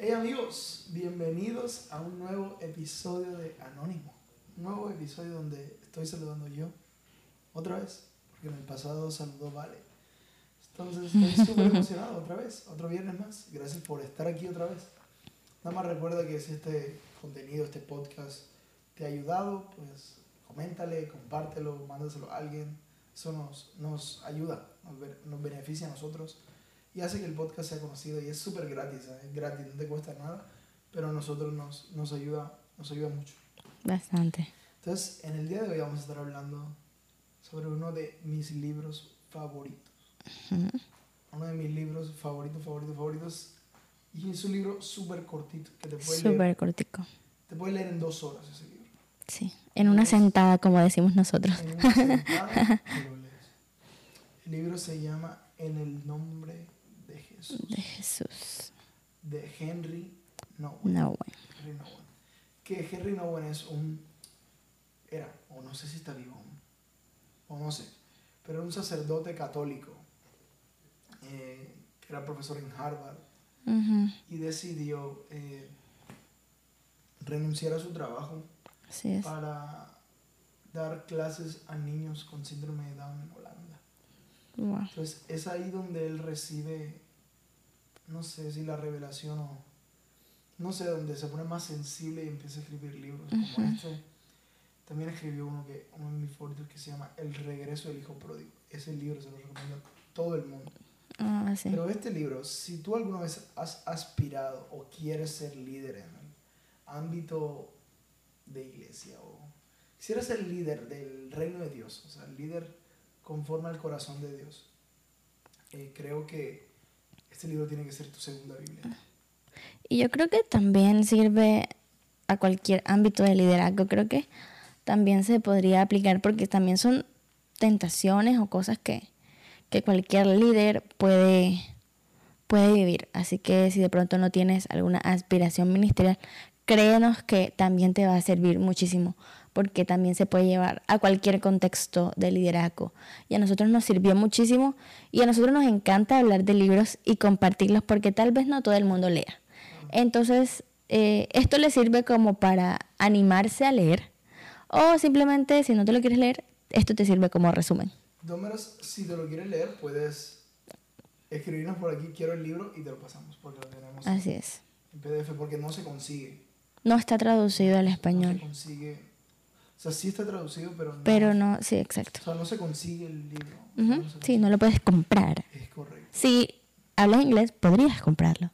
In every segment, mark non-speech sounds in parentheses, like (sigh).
Hey amigos, bienvenidos a un nuevo episodio de Anónimo. Un nuevo episodio donde estoy saludando yo otra vez, porque en el pasado saludó Vale. Entonces estoy (laughs) súper emocionado otra vez, otro viernes más. Gracias por estar aquí otra vez. Nada más recuerda que si este contenido, este podcast te ha ayudado, pues coméntale, compártelo, mándaselo a alguien. Eso nos, nos ayuda, nos, nos beneficia a nosotros y hace que el podcast sea conocido y es súper gratis, es gratis, no te cuesta nada, pero a nosotros nos, nos, ayuda, nos ayuda mucho. Bastante. Entonces, en el día de hoy vamos a estar hablando sobre uno de mis libros favoritos. Uno de mis libros favoritos, favoritos, favoritos. Y es un libro súper cortito que te puede Súper cortico. Te puede leer en dos horas ese libro. Sí, en una sentada, como decimos nosotros. En una sentada (laughs) lo lees. El libro se llama En el nombre Jesús. De Jesús. De Henry Nowen. Nowen. Henry Nowen. Que Henry Nowen es un. Era, o no sé si está vivo aún, o no sé, pero era un sacerdote católico eh, que era profesor en Harvard y decidió eh, renunciar a su trabajo Así es. para dar clases a niños con síndrome de Down en Holanda. Wow. Entonces es ahí donde él recibe, no sé si la revelación o, no sé, donde se pone más sensible y empieza a escribir libros como este. También escribió uno, que, uno de mis favoritos que se llama El regreso del hijo pródigo. Ese libro se lo recomiendo a todo el mundo. Ah, sí. Pero este libro, si tú alguna vez has aspirado o quieres ser líder en el ámbito de iglesia o quisieras ser líder del reino de Dios, o sea, líder conforme al corazón de Dios, eh, creo que este libro tiene que ser tu segunda Biblia. Y yo creo que también sirve a cualquier ámbito de liderazgo. Creo que también se podría aplicar porque también son tentaciones o cosas que, que cualquier líder puede, puede vivir. Así que si de pronto no tienes alguna aspiración ministerial, créenos que también te va a servir muchísimo porque también se puede llevar a cualquier contexto de liderazgo. Y a nosotros nos sirvió muchísimo y a nosotros nos encanta hablar de libros y compartirlos porque tal vez no todo el mundo lea. Entonces, eh, esto le sirve como para animarse a leer o simplemente si no te lo quieres leer, esto te sirve como resumen. Dómeros, si te lo quieres leer, puedes escribirnos por aquí, quiero el libro y te lo pasamos porque lo tenemos Así es. en PDF porque no se consigue. No está traducido al No se español. consigue. O sea, sí está traducido, pero no. Pero no, sí, exacto. O sea, no se consigue el libro. Ujú, No se Sí, no lo puedes comprar. Es correcto. Si hablas inglés, podrías comprarlo.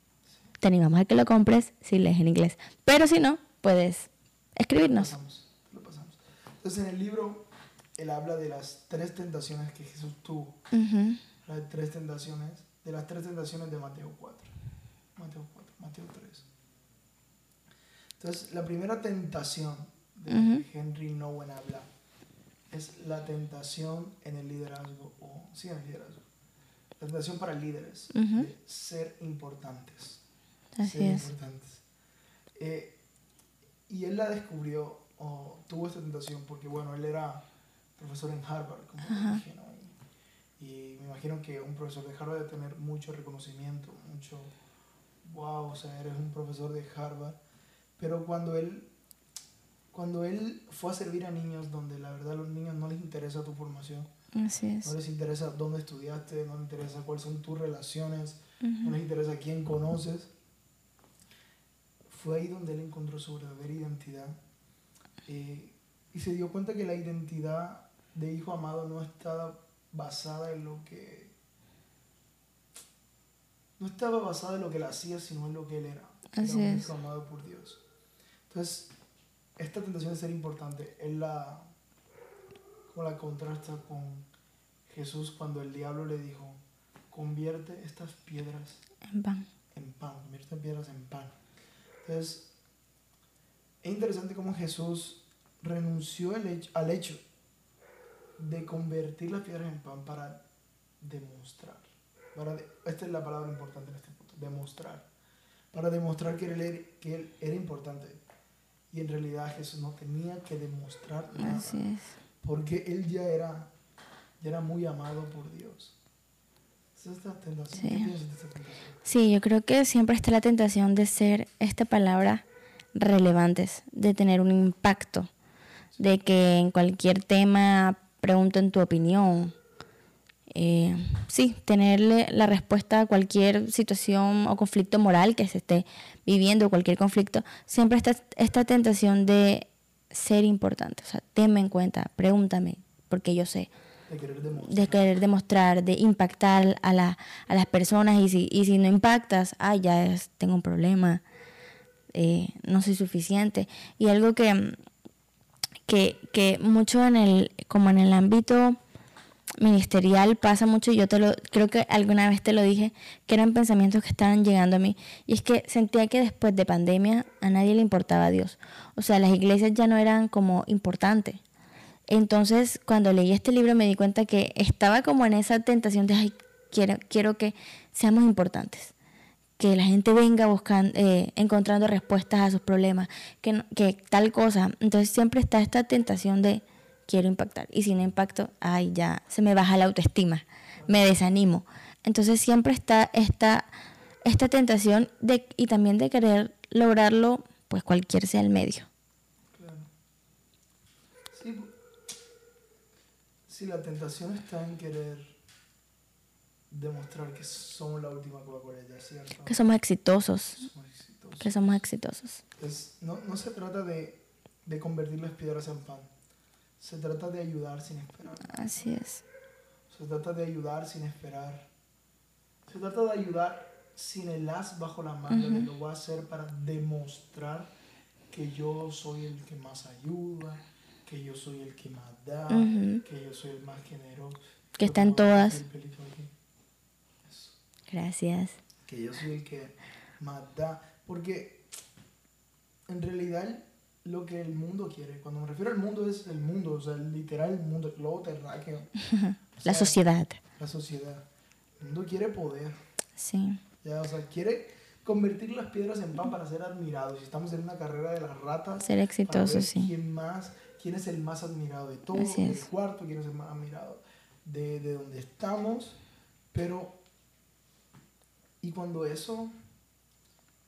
Te animamos a que lo compres si lees en inglés. Pero si no, puedes Lo escribirnos. pasamos, lo pasamos. Entonces, en el libro, él habla de las tres tentaciones que Jesús tuvo. Ujú, Las tres tentaciones, de las tres tentaciones de Mateo 4. Mateo 4, Mateo 3. Entonces, la primera tentación de Henry Nowen habla es la tentación en el liderazgo, o sí, en el liderazgo. La tentación para líderes, de ser importantes. Así ser es. importantes. Eh, y él la descubrió, o tuvo esta tentación, porque bueno, él era profesor en Harvard, como dije, y me imagino que un profesor de Harvard debe tener mucho reconocimiento, mucho, wow, o sea, eres un profesor de Harvard. Pero cuando él, cuando él fue a servir a niños donde la verdad a los niños no les interesa tu formación, Así es. no les interesa dónde estudiaste, no les interesa cuáles son tus relaciones, no les interesa quién conoces. Fue ahí donde él encontró su verdadera identidad eh, y se dio cuenta que la identidad de hijo amado no estaba basada en lo que no estaba basada en lo que él hacía, sino en lo que él era. Así era un es. hijo amado por Dios. Entonces, esta tentación de ser importante, él la, como la contrasta con Jesús cuando el diablo le dijo, convierte estas piedras En pan. en pan, convierte estas piedras en pan. Entonces, es interesante cómo Jesús renunció al hecho, al hecho de convertir las piedras en pan para demostrar. Para de- esta es la palabra importante en este punto, demostrar. Para demostrar que él, que él era importante. Y en realidad Jesús no tenía que demostrar nada. Así es. Porque él ya era, ya era muy amado por Dios. Sí. Sí, yo creo que siempre está la tentación de ser esta palabra relevantes, de tener un impacto, de que en cualquier tema pregunten tu opinión. Eh, sí, tenerle la respuesta a cualquier situación o conflicto moral que se esté viviendo, cualquier conflicto, siempre está esta tentación de ser importante. O sea, tenme en cuenta, pregúntame, porque yo sé. De querer demostrar. De querer demostrar, de impactar a, la, a las personas y si, y si no impactas, ah, ya es, tengo un problema, eh, no soy suficiente. Y algo que, que, que mucho en el, como en el ámbito ministerial pasa mucho y yo te lo creo que alguna vez te lo dije que eran pensamientos que estaban llegando a mí. Y es que sentía que después de pandemia a nadie le importaba a Dios. O sea las iglesias ya no eran como importantes. Entonces cuando leí este libro me di cuenta que estaba como en esa tentación de quiero quiero que seamos importantes que la gente venga buscando eh, encontrando respuestas a sus problemas que, que tal cosa entonces siempre está esta tentación de quiero impactar. Y si no impacto, ay, ya se me baja la autoestima, me desanimo. Entonces siempre está esta, esta tentación de, y también de querer lograrlo, pues cualquier sea el medio. Claro. Sí, sí, la tentación está en querer demostrar que somos la última Coca-Cola, ¿cierto? Que somos exitosos. Somos exitosos. Que somos exitosos. Es, no, no se trata de, de convertir las piedras en pan. Se trata de ayudar sin esperar. Así es. Se trata de ayudar sin esperar. Se trata de ayudar sin el as bajo la manga. Ujú. Lo voy a hacer para demostrar que yo soy el que más ayuda, que yo soy el que más da, que yo soy el más generoso. Que está en Creo voy a todas. Gracias. Que yo soy el que más da. Porque en realidad lo que el mundo quiere, cuando me refiero al mundo es el mundo, o sea, literal el mundo, el globo terráqueo. (laughs) O La sociedad. la sociedad. El mundo quiere poder. Sí. Ya, o sea, quiere convertir las piedras en pan para ser admirados. Y estamos en una carrera de las ratas. Ser para exitoso, ver sí. quién más, quién es el más admirado de todos, del es. cuarto, quién es el más admirado de, de donde estamos. Pero, y cuando eso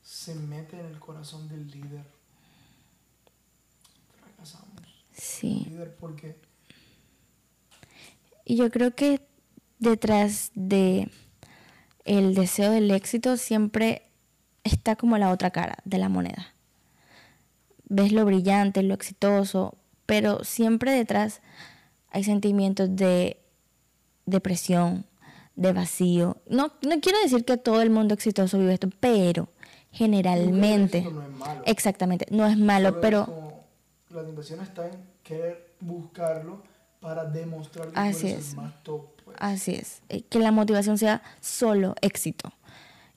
se mete en el corazón del líder, Sí. Líder, Y yo creo que detrás de el deseo del éxito siempre está como la otra cara de la moneda. Ves lo brillante, lo exitoso, pero siempre detrás hay sentimientos de depresión, de vacío. No, no quiero decir que todo el mundo exitoso vive esto, pero generalmente, no es malo. exactamente, no es malo, pero la tentación está en querer buscarlo para demostrar que Así es. el más top. pues. Así es, eh, que la motivación sea solo éxito.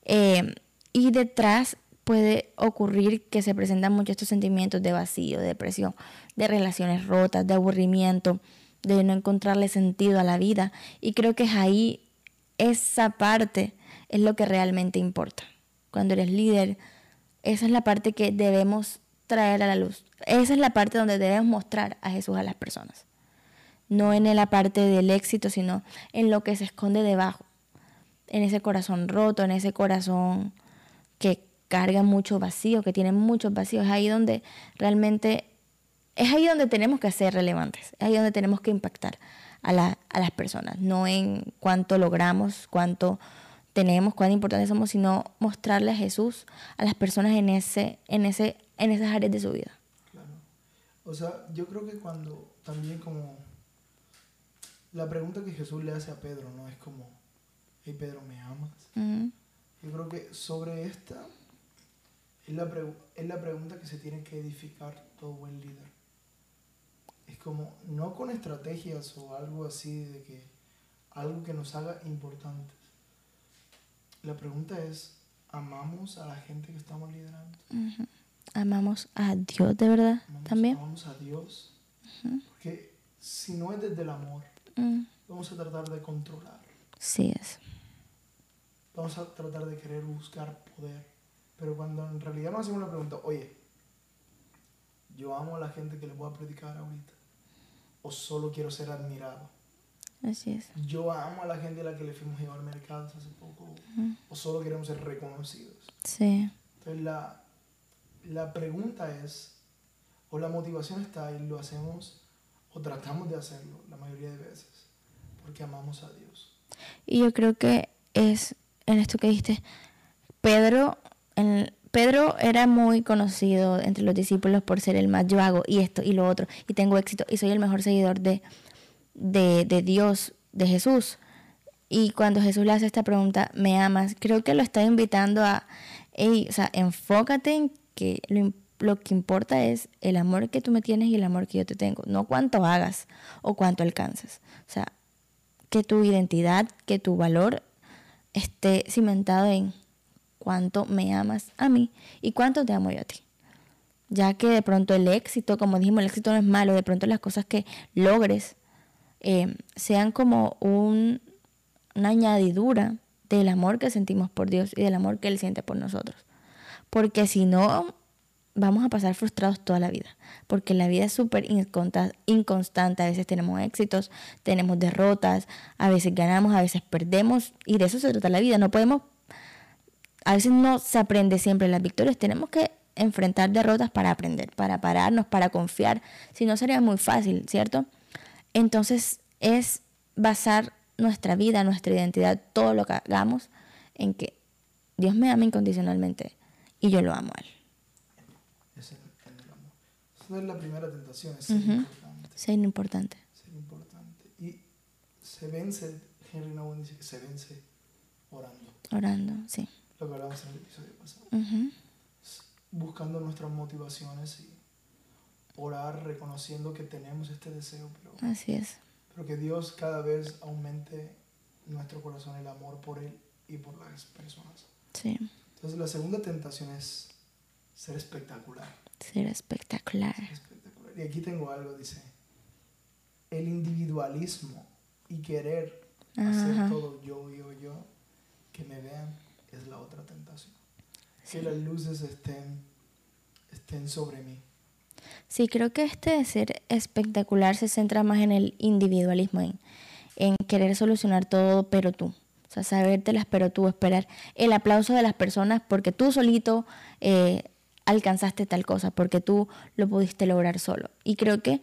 Eh, y detrás puede ocurrir que se presentan muchos estos sentimientos de vacío, de depresión, de relaciones rotas, de aburrimiento, de no encontrarle sentido a la vida. Y creo que es ahí, esa parte es lo que realmente importa. Cuando eres líder, esa es la parte que debemos traer a la luz. Esa es la parte donde debemos mostrar a Jesús a las personas no en la parte del éxito, sino en lo que se esconde debajo, en ese corazón roto, en ese corazón que carga mucho vacío, que tiene muchos vacíos. Es ahí donde realmente, es ahí donde tenemos que ser relevantes, es ahí donde tenemos que impactar a, la- a las personas, no en cuánto logramos, cuánto tenemos, cuán importantes somos, sino mostrarle a Jesús a las personas en, ese, en, ese, en esas áreas de su vida. Claro. O sea, yo creo que cuando también como la pregunta que Jesús le hace a Pedro, ¿no? Es como, hey Pedro, ¿me amas? Yo creo que sobre esta es la, es la pregunta que se tiene que edificar todo buen líder. Es como, no con estrategias o algo así de que, algo que nos haga importantes. La pregunta es, ¿amamos a la gente que estamos liderando? Ujú. Amamos a Dios de verdad ¿Amamos, también. amamos a Dios? Porque si no es desde el amor, Mm, vamos a tratar de controlar. Sí es. Vamos a tratar de querer buscar poder. Pero cuando en realidad nos hacemos la pregunta, oye, yo amo a la gente que le voy a predicar ahorita. O solo quiero ser admirado. Así es. Yo amo a la gente a la que le fuimos a llevar mercados hace poco. O solo queremos ser reconocidos. Sí. Entonces la, la pregunta es, o la motivación está y lo hacemos, o tratamos de hacerlo la mayoría de veces, porque amamos a Dios. Y yo creo que es en esto que dijiste, Pedro, en, Pedro era muy conocido entre los discípulos por ser el más yo hago y esto y lo otro, y tengo éxito, y soy el mejor seguidor de, de, de Dios, de Jesús. Y cuando Jesús le hace esta pregunta, ¿me amas? Creo que lo está invitando a, hey, o sea, enfócate en lo, lo, que importa es el amor que tú me tienes y el amor que yo te tengo, no cuánto hagas o cuánto alcanzas. O sea, que tu identidad, que tu valor esté cimentado en cuánto me amas a mí y cuánto te amo yo a ti. Ya que de pronto el éxito, como dijimos, el éxito no es malo, de pronto las cosas que logres eh, sean como un, una añadidura del amor que sentimos por Dios y del amor que Él siente por nosotros. Porque si no, vamos a pasar frustrados toda la vida. Porque la vida es súper inconstante. A veces tenemos éxitos, tenemos derrotas, a veces ganamos, a veces perdemos. Y de eso se trata la vida. No podemos, a veces no se aprende siempre las victorias. Tenemos que enfrentar derrotas para aprender, para pararnos, para confiar. Si no sería muy fácil, ¿cierto? Entonces es basar nuestra vida, nuestra identidad, todo lo que hagamos en que Dios me ama incondicionalmente y yo lo amo a Él. Es el amor. Esa es la primera tentación, es ser importante. Ser importante. Ser importante. Y se vence, Henry Nouwen dice que se vence orando. Orando, sí. Lo que hablamos en el episodio pasado. Buscando nuestras motivaciones y orar reconociendo que tenemos este deseo, pero, Así es. pero que Dios cada vez aumente en nuestro corazón el amor por Él y por las personas. Sí. Entonces la segunda tentación es ser espectacular. Ser espectacular. espectacular. Y aquí tengo algo, dice, el individualismo y querer hacer todo yo, yo, yo, que me vean, es la otra tentación. Que las luces estén, estén sobre mí. Sí, creo que este de ser espectacular se centra más en el individualismo, en, en querer solucionar todo, pero tú. O sea, sabértelas, pero tú, esperar el aplauso de las personas porque tú solito eh, alcanzaste tal cosa, porque tú lo pudiste lograr solo. Y creo que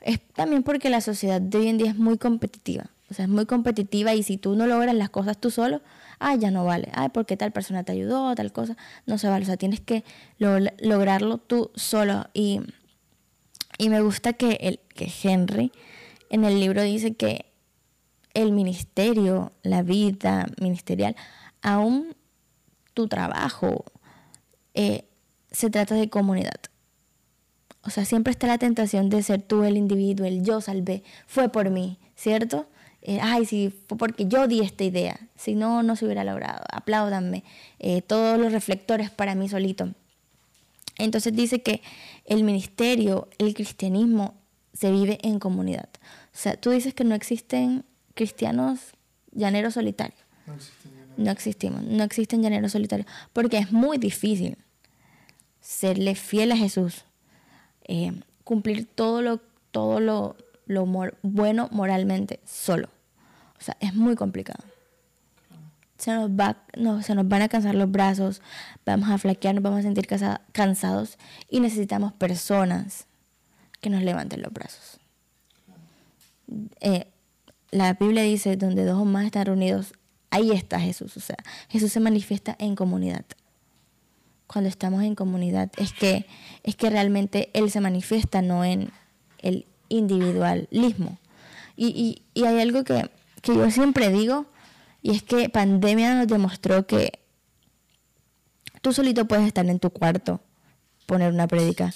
es también porque la sociedad de hoy en día es muy competitiva. O sea, es muy competitiva y si tú no logras las cosas tú solo, ah, ya no vale. Ay, porque tal persona te ayudó, tal cosa, no se vale. O sea, tienes que lo- lograrlo tú solo. Y y me gusta que, el, que Henry en el libro dice que el ministerio, la vida ministerial, aún tu trabajo, eh, se trata de comunidad. O sea, siempre está la tentación de ser tú el individuo, el yo salvé, fue por mí, ¿cierto? Eh, ay, si fue porque yo di esta idea, si no, no se hubiera logrado, apláudanme, eh, todos los reflectores para mí solito. Entonces dice que el ministerio, el cristianismo, se vive en comunidad. O sea, tú dices que no existen cristianos llaneros solitarios. No existimos, no existen llaneros solitarios, porque es muy difícil serle fiel a Jesús, eh, cumplir todo lo, todo lo, lo mor- bueno moralmente solo. O sea, es muy complicado. Se nos, va, no, se nos van a cansar los brazos, vamos a flaquear, nos vamos a sentir casa- cansados y necesitamos personas que nos levanten los brazos. Eh, la Biblia dice, donde dos o más están reunidos, ahí está Jesús. O sea, Jesús se manifiesta en comunidad. Cuando estamos en comunidad, es que, es que realmente Él se manifiesta, no en el individualismo. Y, y, y hay algo que, que yo siempre digo, y es que pandemia nos demostró que tú solito puedes estar en tu cuarto, poner una prédica,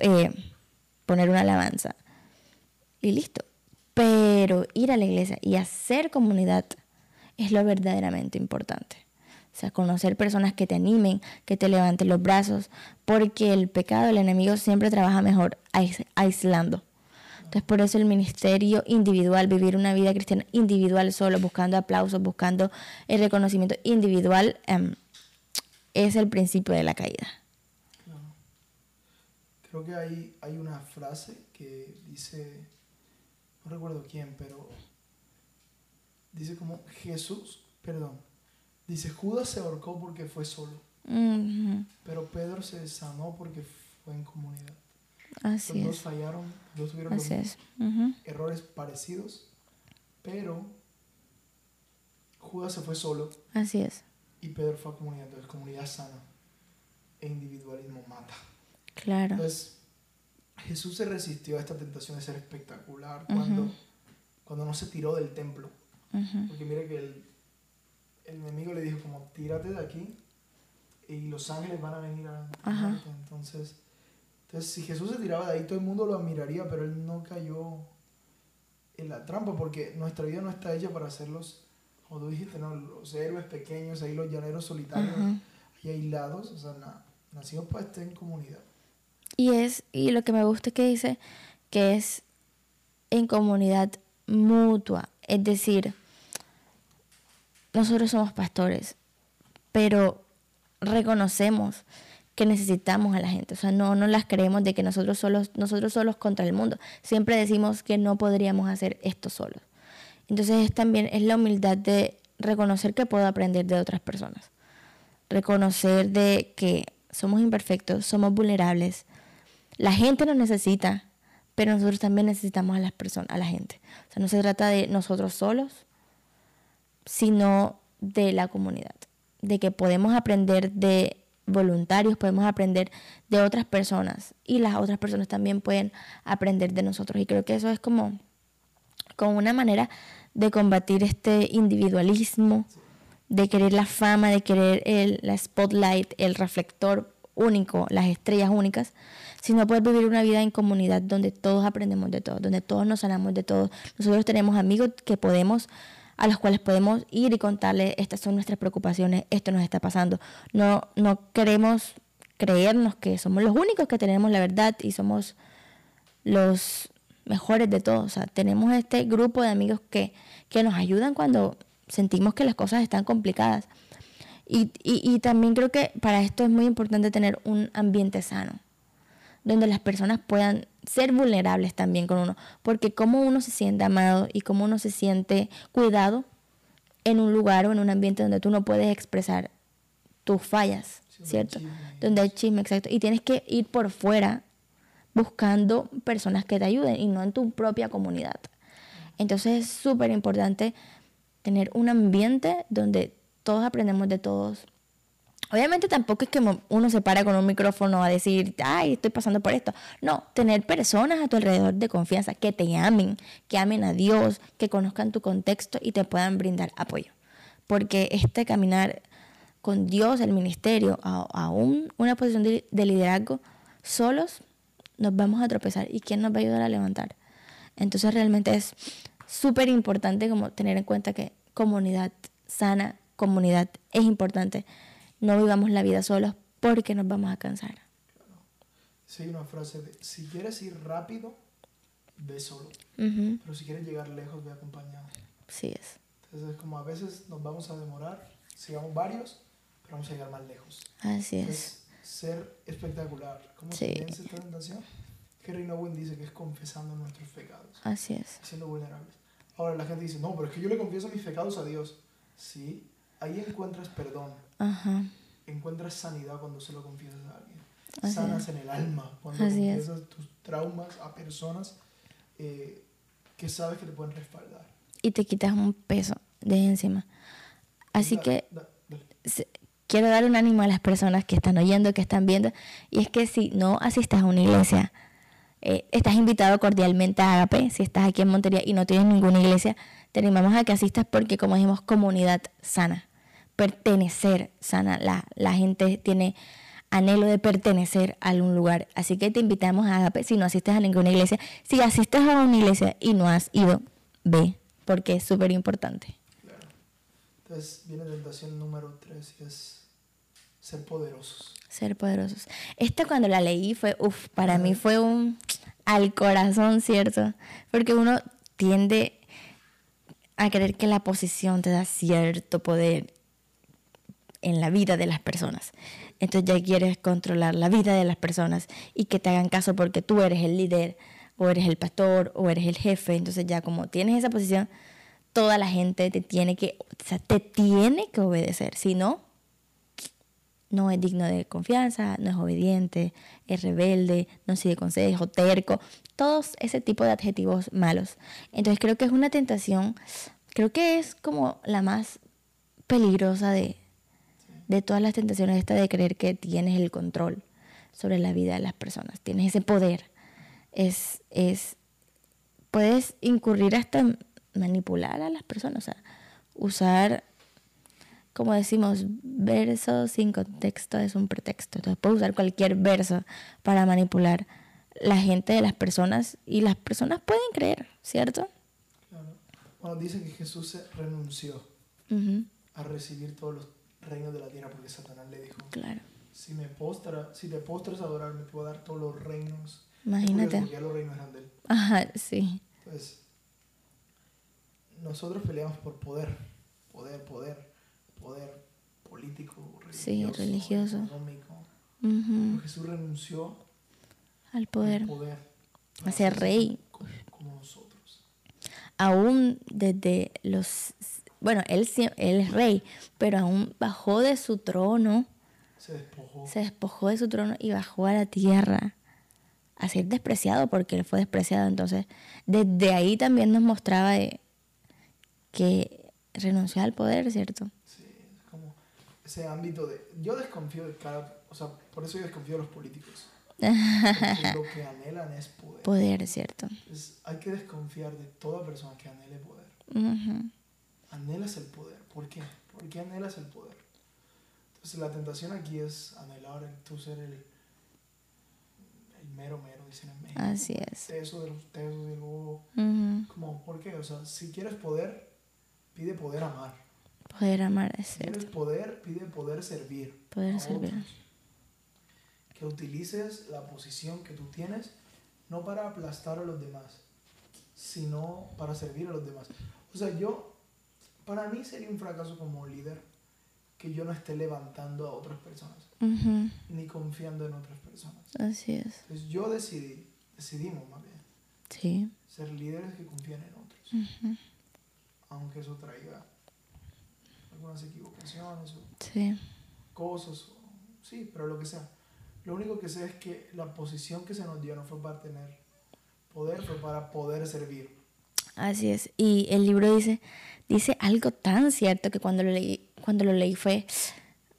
eh, poner una alabanza, y listo. Pero ir a la iglesia y hacer comunidad es lo verdaderamente importante. O sea, conocer personas que te animen, que te levanten los brazos, porque el pecado, el enemigo siempre trabaja mejor ais- aislando. Entonces, por eso el ministerio individual, vivir una vida cristiana individual solo, buscando aplausos, buscando el reconocimiento individual, em, es el principio de la caída. Creo que hay, hay una frase que dice, no recuerdo quién, pero dice como Jesús, perdón, dice Judas se ahorcó porque fue solo, pero Pedro se sanó porque fue en comunidad. Así Los dos es. fallaron, los dos tuvieron los Así errores parecidos, pero Judas se fue solo Así es. y Pedro fue a comunidad, entonces comunidad sana e individualismo mata. Claro. Entonces, Jesús se resistió a esta tentación de ser espectacular cuando, cuando no se tiró del templo. Porque mira que el, el enemigo le dijo como, tírate de aquí y los ángeles van a venir a amarte". Entonces, entonces, si Jesús se tiraba de ahí, todo el mundo lo admiraría, pero él no cayó en la trampa porque nuestra vida no está hecha para hacerlos, como tú dijiste, ¿no? los héroes pequeños, ahí los llaneros solitarios, y aislados. O sea, na- nacimos para estar en comunidad. Y es, y lo que me gusta es que dice que es en comunidad mutua. Es decir, nosotros somos pastores, pero reconocemos que necesitamos a la gente. O sea, no, no las creemos de que nosotros solos, nosotros solos contra el mundo. Siempre decimos que no podríamos hacer esto solos. Entonces es también es la humildad de reconocer que puedo aprender de otras personas. Reconocer de que somos imperfectos, somos vulnerables. La gente nos necesita, pero nosotros también necesitamos a las personas, a la gente. O sea, no se trata de nosotros solos, sino de la comunidad. De que podemos aprender de voluntarios, podemos aprender de otras personas y las otras personas también pueden aprender de nosotros. Y creo que eso es como, como una manera de combatir este individualismo, de querer la fama, de querer el, la spotlight, el reflector único, las estrellas únicas, sino poder vivir una vida en comunidad donde todos aprendemos de todo, donde todos nos sanamos de todo. Nosotros tenemos amigos que podemos a los cuales podemos ir y contarles estas son nuestras preocupaciones, esto nos está pasando. No, no queremos creernos que somos los únicos que tenemos la verdad y somos los mejores de todos. O sea, tenemos este grupo de amigos que, que nos ayudan cuando sentimos que las cosas están complicadas. Y, y, y también creo que para esto es muy importante tener un ambiente sano, donde las personas puedan ser vulnerables también con uno, porque como uno se siente amado y como uno se siente cuidado en un lugar o en un ambiente donde tú no puedes expresar tus fallas, Sí, donde hay ¿cierto? chisme. Donde hay chisme, exacto. Y tienes que ir por fuera buscando personas que te ayuden y no en tu propia comunidad. Entonces es súper importante tener un ambiente donde todos aprendemos de todos. Obviamente tampoco es que uno se para con un micrófono a decir, ay, estoy pasando por esto. No, tener personas a tu alrededor de confianza que te amen, que amen a Dios, que conozcan tu contexto y te puedan brindar apoyo. Porque este caminar con Dios, el ministerio, a, a un- una posición de, de liderazgo, solos nos vamos a tropezar. ¿Y quién nos va a ayudar a levantar? Entonces realmente es súper importante como tener en cuenta que comunidad sana, comunidad es importante. No vivamos la vida solos porque nos vamos a cansar. Sí, hay una frase de, si quieres ir rápido, ve solo. Ujú, Pero si quieres llegar lejos, ve acompañado. Sí es. Entonces, como a veces nos vamos a demorar, sigamos varios, pero vamos a llegar más lejos. Así es. Entonces, ser espectacular. ¿Cómo Sí. se esta tentación? Henry Nowen dice que es confesando nuestros pecados, Así es. siendo vulnerables. Ahora la gente dice, no, pero es que yo le confieso mis pecados a Dios. Sí, ahí encuentras perdón, Ajá. encuentras sanidad cuando se lo confiesas a alguien. Así Sanas en el alma cuando Así es. confiesas tus traumas a personas eh, que sabes que te pueden respaldar. Y te quitas un peso de encima. Así que dale. quiero dar un ánimo a las personas que están oyendo, que están viendo, y es que si no asistes a una iglesia, eh, estás invitado cordialmente a Agape, si estás aquí en Montería y no tienes ninguna iglesia, te animamos a que asistas porque, como dijimos, comunidad sana, pertenecer sana, la, la gente tiene anhelo de pertenecer a algún lugar, así que te invitamos a Agape si no asistes a ninguna iglesia, si asistes a una iglesia y no has ido, ve, porque es súper importante. Claro. Entonces viene tentación número tres y es ser poderosos. Ser poderosos. Esta cuando la leí fue, uff, para mí fue un al corazón, ¿cierto? Porque uno tiende a creer que la posición te da cierto poder en la vida de las personas. Entonces ya quieres controlar la vida de las personas y que te hagan caso porque tú eres el líder o eres el pastor o eres el jefe. Entonces ya como tienes esa posición, toda la gente te tiene que, o sea, te tiene que obedecer. Si no, no es digno de confianza, no es obediente, es rebelde, no sigue consejo, terco, todos ese tipo de adjetivos malos. Entonces creo que es una tentación, creo que es como la más peligrosa de, de todas las tentaciones, esta de creer que tienes el control sobre la vida de las personas, tienes ese poder. Es, es, puedes incurrir hasta manipular a las personas, o sea, usar como decimos, verso sin contexto es un pretexto. Entonces puedes usar cualquier verso para manipular la gente de las personas y las personas pueden creer, ¿cierto? Claro. Bueno, dice que Jesús renunció a recibir todos los reinos de la tierra porque Satanás le dijo, claro. si, me postra, si te postras a adorar, me puedo dar todos los reinos. Imagínate. Porque ya los reinos eran de él. Ajá, sí. Entonces, nosotros peleamos por poder, poder, poder poder político, religioso, religioso. económico. Jesús renunció al poder, poder a ser rey. Como, nosotros. Aún desde los... Bueno, él, él es rey, pero aún bajó de su trono. Se despojó. Se despojó de su trono y bajó a la tierra a ser despreciado porque él fue despreciado. Entonces, desde ahí también nos mostraba que renunció al poder, ¿cierto? ese ámbito de... Yo desconfío de cada... O sea, por eso yo desconfío de los políticos. Porque lo que anhelan es (laughs) poder. Poder, ¿cierto? hay que desconfiar de toda persona que anhele poder. Anhelas el poder. ¿Por qué? ¿Por qué anhelas el poder? Entonces la tentación aquí es anhelar el, tú ser el, el mero mero, dicen en México. Así es. Teso de los tesos y luego... Como, ¿por qué? O sea, si quieres poder, pide poder amar. Poder amar es cierto. poder, pide poder servir. Poder servir. Que utilices la posición que tú tienes no para aplastar a los demás, sino para servir a los demás. O sea, yo, para mí sería un fracaso como líder que yo no esté levantando a otras personas, ni confiando en otras personas. Así es. Entonces yo decidí, decidimos más bien, sí. ser líderes que confían en otros, aunque eso traiga algunas equivocaciones o cosas, sí, pero lo que sea. Lo único que sé es que la posición que se nos dio no fue para tener poder, fue para poder servir. Así es. Y el libro dice, dice algo tan cierto que cuando lo leí, cuando lo leí fue,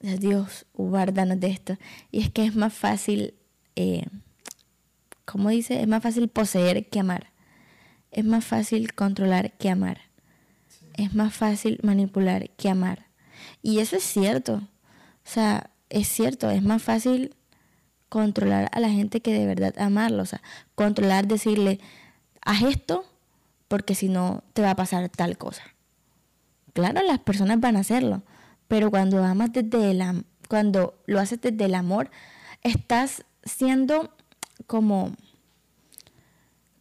Dios, guárdanos de esto. Y es que es más fácil, eh, como dice, es más fácil poseer que amar. Es más fácil controlar que amar es más fácil manipular que amar. Y eso es cierto. O sea, es cierto, es más fácil controlar a la gente que de verdad amarlo. O sea, controlar, decirle, haz esto porque si no te va a pasar tal cosa. Claro, las personas van a hacerlo, pero cuando amas desde el cuando lo haces desde el amor, estás siendo como,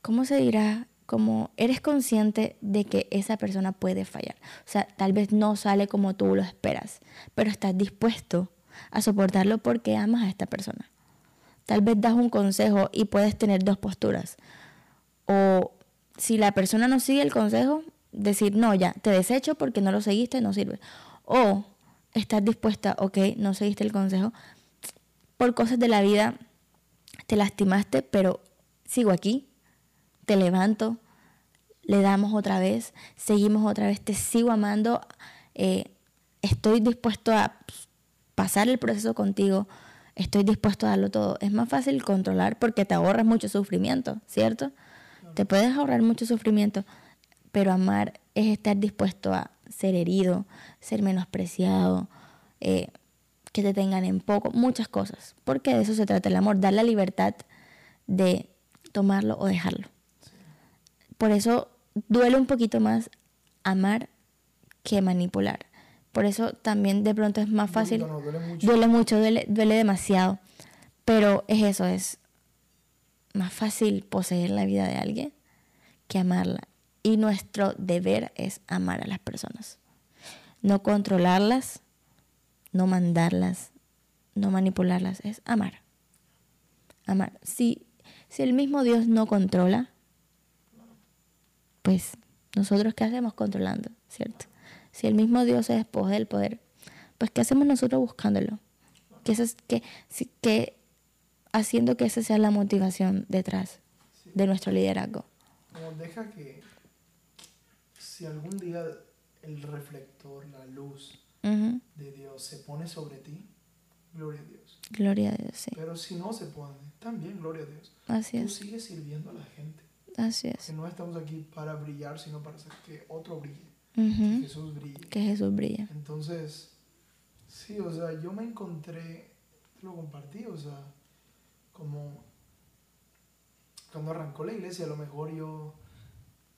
¿cómo se dirá? como eres consciente de que esa persona puede fallar. O sea, tal vez no sale como tú lo esperas, pero estás dispuesto a soportarlo porque amas a esta persona. Tal vez das un consejo y puedes tener dos posturas. O si la persona no sigue el consejo, decir, no, ya, te desecho porque no lo seguiste, no sirve. O estás dispuesta, ok, no seguiste el consejo, por cosas de la vida te lastimaste, pero sigo aquí, te levanto, le damos otra vez, seguimos otra vez, te sigo amando, eh, estoy dispuesto a pasar el proceso contigo, estoy dispuesto a darlo todo. Es más fácil controlar porque te ahorras mucho sufrimiento, ¿cierto? Te puedes ahorrar mucho sufrimiento, pero amar es estar dispuesto a ser herido, ser menospreciado, eh, que te tengan en poco, muchas cosas, porque de eso se trata el amor, dar la libertad de tomarlo o dejarlo. Por eso duele un poquito más amar que manipular. Por eso también de pronto es más fácil. duele mucho. Duele duele, demasiado. Pero es eso, es más fácil poseer la vida de alguien que amarla. Y nuestro deber es amar a las personas. No controlarlas, no mandarlas, no manipularlas, es amar. Amar. Si, si el mismo Dios no controla, pues ¿Nosotros qué hacemos controlando, cierto? Si el mismo Dios se despoja del poder, pues ¿qué hacemos nosotros buscándolo? Que, eso es, que, que haciendo que esa sea la motivación detrás de nuestro liderazgo. Como deja que si algún día el reflector, la luz de Dios se pone sobre ti, gloria a Dios. Gloria a Dios, sí. Pero si no se pone, también gloria a Dios. Así Tú es. sigues sirviendo a la gente. Así es. Que no estamos aquí para brillar, sino para hacer que otro brille. Que Jesús brille. Que Jesús brilla. Entonces, sí, o sea, yo me encontré, te lo compartí, o sea, como cuando arrancó la iglesia, a lo mejor yo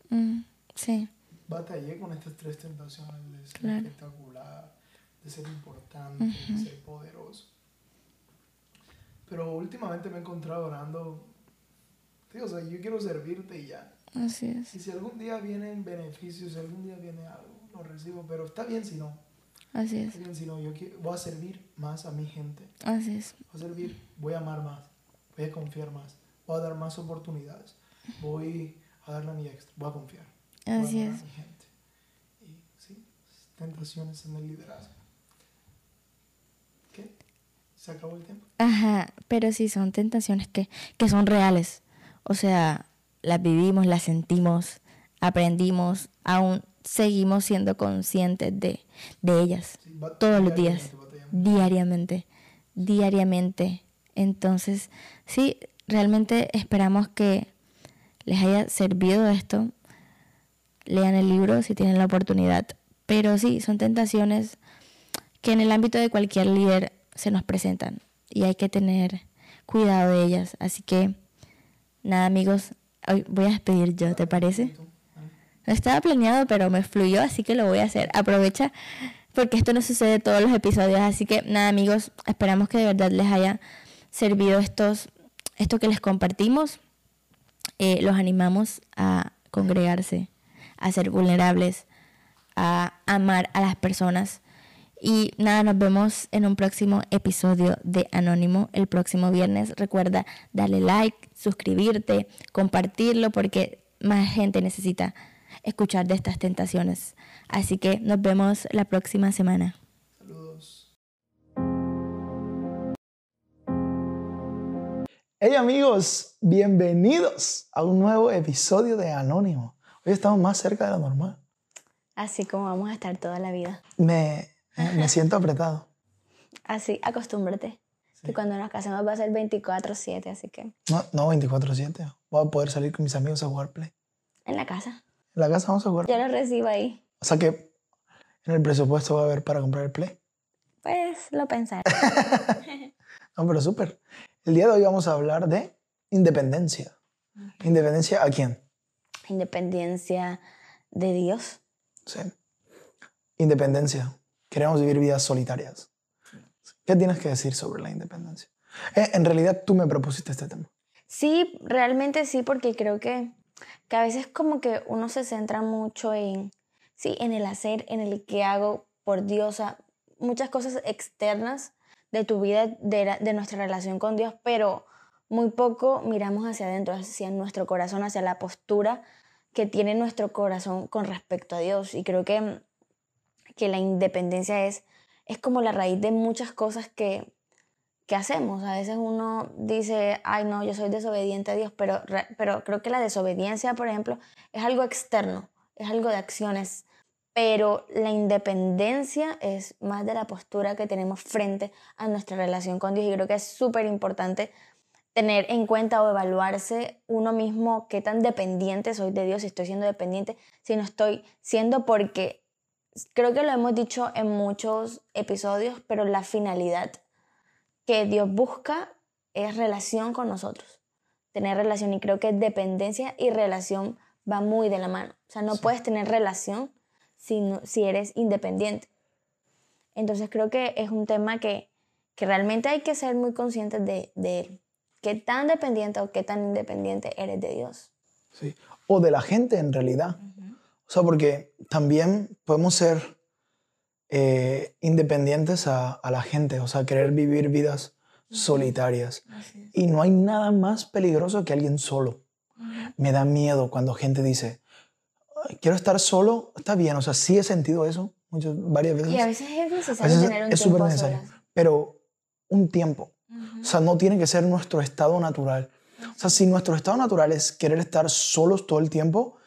Mm, sí, batallé con estas tres tentaciones de ser Claro. espectacular, de ser importante, de ser poderoso. Pero últimamente me he encontrado orando, tío, o sea, yo quiero servirte y ya. así es. Y si algún día vienen beneficios, si algún día viene algo, lo recibo, pero está bien si no. Así es. Está bien si no, yo voy a servir más a mi gente. Así es. Voy a servir, voy a amar más, voy a confiar más, voy a dar más oportunidades, voy a darle a mi extra, voy a confiar. Así es. a mi gente. Y sí, tentaciones en el liderazgo. ¿Qué? ¿Se acabó el tiempo? Ajá, pero sí son tentaciones que, que son reales. O sea, las vivimos, las sentimos, aprendimos, aún seguimos siendo conscientes de, de ellas Sí, todos los días, diariamente, diariamente. Entonces, sí, realmente esperamos que les haya servido esto. Lean el libro si tienen la oportunidad. Pero sí, son tentaciones que en el ámbito de cualquier líder se nos presentan y hay que tener cuidado de ellas. Así que, nada amigos, hoy voy a despedir yo, ¿te parece? No estaba planeado, pero me fluyó, así que lo voy a hacer. Aprovecha, porque esto no sucede todos los episodios. Así que nada, amigos, esperamos que de verdad les haya servido estos, esto que les compartimos. Eh, los animamos a congregarse, a ser vulnerables, a amar a las personas. Y nada, nos vemos en un próximo episodio de Anónimo el próximo viernes. Recuerda darle like, suscribirte, compartirlo porque más gente necesita escuchar de estas tentaciones. Así que nos vemos la próxima semana. Saludos. Hey amigos, bienvenidos a un nuevo episodio de Anónimo. Hoy estamos más cerca de lo normal. Así como vamos a estar toda la vida. Me, me- (laughs) siento apretado. Así, acostúmbrate. Que cuando nos casemos va a ser 24/7, así que No, no 24/7. Voy a poder salir con mis amigos a jugar Play. en la casa. En la casa vamos a jugar. Yo lo recibo ahí. O sea que en el presupuesto va a haber para comprar el Play. Pues lo pensaré. (laughs) No, pero súper. El día de hoy vamos a hablar de independencia. ¿Independencia a quién? Independencia de Dios. Sí. Independencia. Queremos vivir vidas solitarias. ¿Qué tienes que decir sobre la independencia? Eh, en realidad tú me propusiste este tema. Sí, realmente sí, porque creo que, que a veces como que uno se centra mucho en, sí, en el hacer, en el que hago por Dios, o sea, muchas cosas externas de tu vida, de, de nuestra relación con Dios, pero muy poco miramos hacia adentro, hacia nuestro corazón, hacia la postura que tiene nuestro corazón con respecto a Dios. Y creo que, que la independencia es, es como la raíz de muchas cosas que, que hacemos. A veces uno dice, ay no, yo soy desobediente a Dios, pero, pero creo que la desobediencia, por ejemplo, es algo externo, es algo de acciones. Pero la independencia es más de la postura que tenemos frente a nuestra relación con Dios. Y creo que es súper importante tener en cuenta o evaluarse uno mismo qué tan dependiente soy de Dios, si estoy siendo dependiente, si no estoy siendo porque creo que lo hemos dicho en muchos episodios, pero la finalidad que Dios busca es relación con nosotros, tener relación y creo que dependencia y relación va muy de la mano. O sea, no Sí. puedes tener relación si, no- si eres independiente. Entonces creo que es un tema que, que realmente hay que ser muy conscientes de, de él. ¿Qué tan dependiente o qué tan independiente eres de Dios? Sí. O de la gente en realidad. O sea, porque también podemos ser eh, independientes a, a la gente, o sea, querer vivir vidas solitarias. Y no hay nada más peligroso que alguien solo. Me da miedo cuando gente dice, quiero estar solo, está bien, o sea, sí he sentido eso muchas, varias veces. Y a veces es necesario veces tener un es tiempo súper a necesario, solas. pero un tiempo. O sea, no tiene que ser nuestro estado natural. O sea, si nuestro estado natural es querer estar solos todo el tiempo,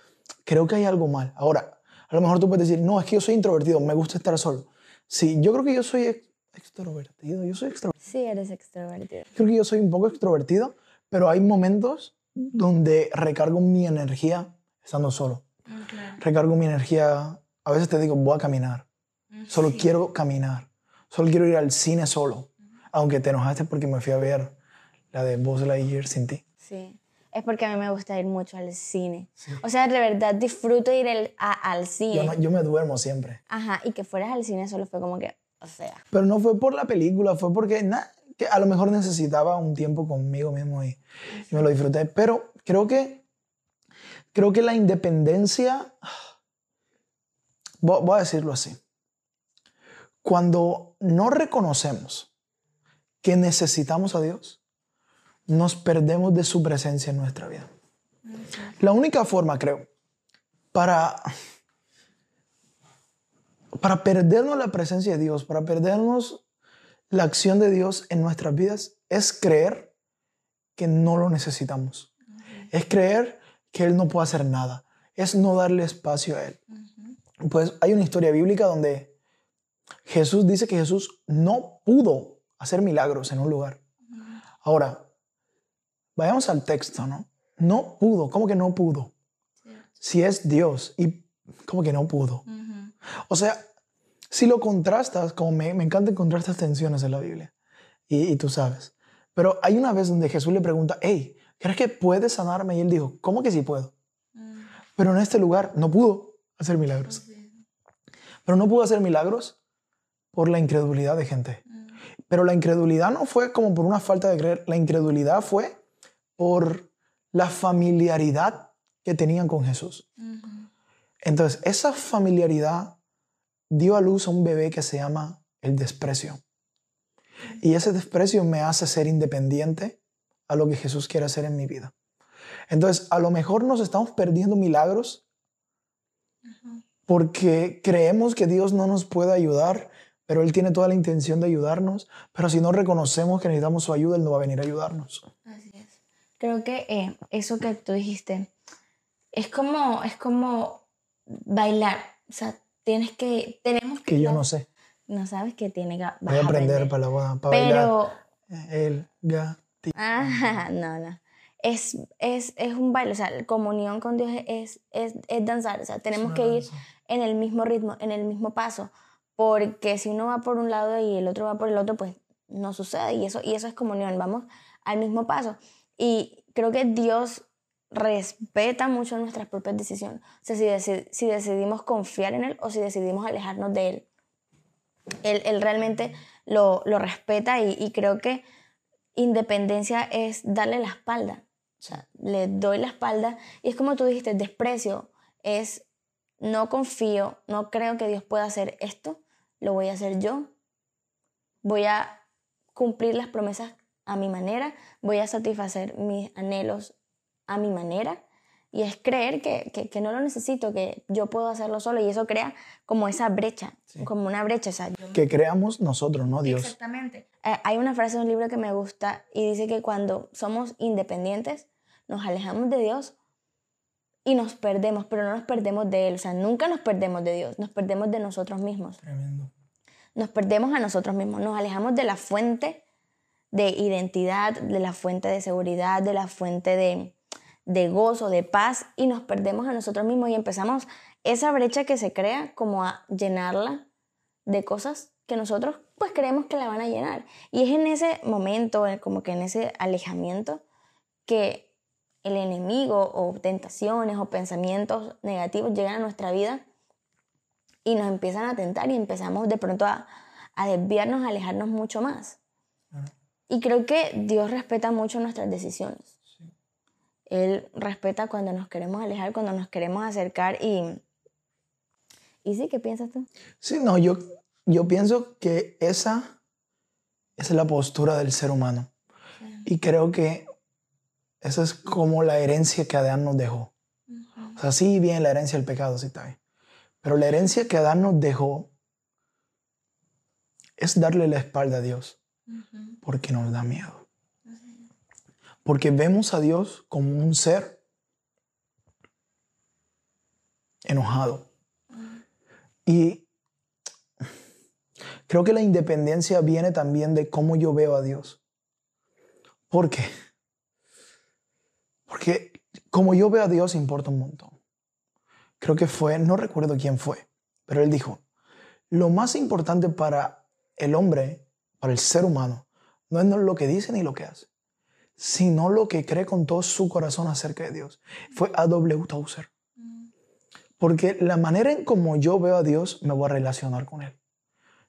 creo que hay algo mal. Ahora, a lo mejor tú puedes decir, no, es que yo soy introvertido, me gusta estar solo. Sí, yo creo que yo soy ex- extrovertido, yo soy extrovertido. Sí, eres extrovertido. Creo que yo soy un poco extrovertido, pero hay momentos donde recargo mi energía estando solo. Recargo mi energía, a veces te digo, voy a caminar. Solo quiero caminar. Solo quiero ir al cine solo. Aunque te enojaste porque me fui a ver la de Buzz Lightyear sin ti. Sí. Es porque a mí me gusta ir mucho al cine. O sea, de verdad disfruto ir el- a- al cine. Yo, no- yo me duermo siempre. Ajá, y que fueras al cine solo fue como que, o sea. Pero no fue por la película, fue porque na- que a lo mejor necesitaba un tiempo conmigo mismo y, y me lo disfruté. Pero creo que, creo que la independencia, (sighs) voy a decirlo así, cuando no reconocemos que necesitamos a Dios, nos perdemos de su presencia en nuestra vida. La única forma, creo, para para perdernos la presencia de Dios, para perdernos la acción de Dios en nuestras vidas, es creer que no lo necesitamos. Es creer que Él no puede hacer nada. Es no darle espacio a Él. Pues hay una historia bíblica donde Jesús dice que Jesús no pudo hacer milagros en un lugar. Ahora, vayamos al texto, ¿no? No pudo. ¿Cómo que no pudo? Si es Dios y ¿cómo que no pudo? O sea, si lo contrastas, como me, me encanta encontrar estas tensiones en la Biblia, y, y tú sabes, pero hay una vez donde Jesús le pregunta, hey, ¿crees que puedes sanarme? Y él dijo, ¿cómo que sí puedo? Pero en este lugar no pudo hacer milagros. Pero no pudo hacer milagros por la incredulidad de gente. Pero la incredulidad no fue como por una falta de creer, la incredulidad fue por la familiaridad que tenían con Jesús. Entonces, esa familiaridad dio a luz a un bebé que se llama el desprecio. Y ese desprecio me hace ser independiente a lo que Jesús quiere hacer en mi vida. Entonces, a lo mejor nos estamos perdiendo milagros porque creemos que Dios no nos puede ayudar, pero Él tiene toda la intención de ayudarnos. Pero si no reconocemos que necesitamos su ayuda, Él no va a venir a ayudarnos. Así es. Creo que eh, eso que tú dijiste es como, es como bailar. O sea, tienes que, tenemos que... Que yo no sé. No sabes que tiene que... Voy a aprender para, la, para Pero... bailar. El gatito. Ah, no, no. Es, es, es un baile, o sea, la comunión con Dios es, es, es danzar, o sea, tenemos que ir en el mismo ritmo, en el mismo paso, porque si uno va por un lado y el otro va por el otro, pues no sucede y eso, y eso es comunión, vamos al mismo paso. Y creo que Dios respeta mucho nuestras propias decisiones, o sea, si, deci- si decidimos confiar en Él o si decidimos alejarnos de Él. Él, él realmente lo, lo respeta y, y creo que independencia es darle la espalda. O sea, le doy la espalda y es como tú dijiste, desprecio es no confío, no creo que Dios pueda hacer esto, lo voy a hacer yo. Voy a cumplir las promesas a mi manera, voy a satisfacer mis anhelos a mi manera. Y es creer que, que, que no lo necesito, que yo puedo hacerlo solo. Y eso crea como esa brecha, como una brecha. O sea, yo Que creamos nosotros, no Dios. Exactamente. Eh, hay una frase de un libro que me gusta y dice que cuando somos independientes nos alejamos de Dios y nos perdemos, pero no nos perdemos de Él. O sea, nunca nos perdemos de Dios, nos perdemos de nosotros mismos. Tremendo. Nos perdemos a nosotros mismos, nos alejamos de la fuente de identidad, de la fuente de seguridad, de la fuente de, de gozo, de paz y nos perdemos a nosotros mismos y empezamos esa brecha que se crea como a llenarla de cosas que nosotros pues creemos que la van a llenar. Y es en ese momento, como que en ese alejamiento, que el enemigo o tentaciones o pensamientos negativos llegan a nuestra vida y nos empiezan a tentar y empezamos de pronto a, a desviarnos, a alejarnos mucho más. Y creo que Dios respeta mucho nuestras decisiones. Él respeta cuando nos queremos alejar, cuando nos queremos acercar y... ¿Y sí? ¿Qué piensas tú? Sí, no, yo, yo pienso que esa, esa es la postura del ser humano. Y creo que esa es como la herencia que Adán nos dejó. O sea, sí, bien, la herencia del pecado, sí está bien. Pero la herencia que Adán nos dejó es darle la espalda a Dios porque nos da miedo. Porque vemos a Dios como un ser enojado. Y creo que la independencia viene también de cómo yo veo a Dios. ¿Por qué? Porque como yo veo a Dios importa un montón. Creo que fue, no recuerdo quién fue, pero él dijo, lo más importante para el hombre, para el ser humano, no es lo que dice ni lo que hace, sino lo que cree con todo su corazón acerca de Dios. Fue A.W. Tozer. Porque la manera en como yo veo a Dios, me voy a relacionar con Él.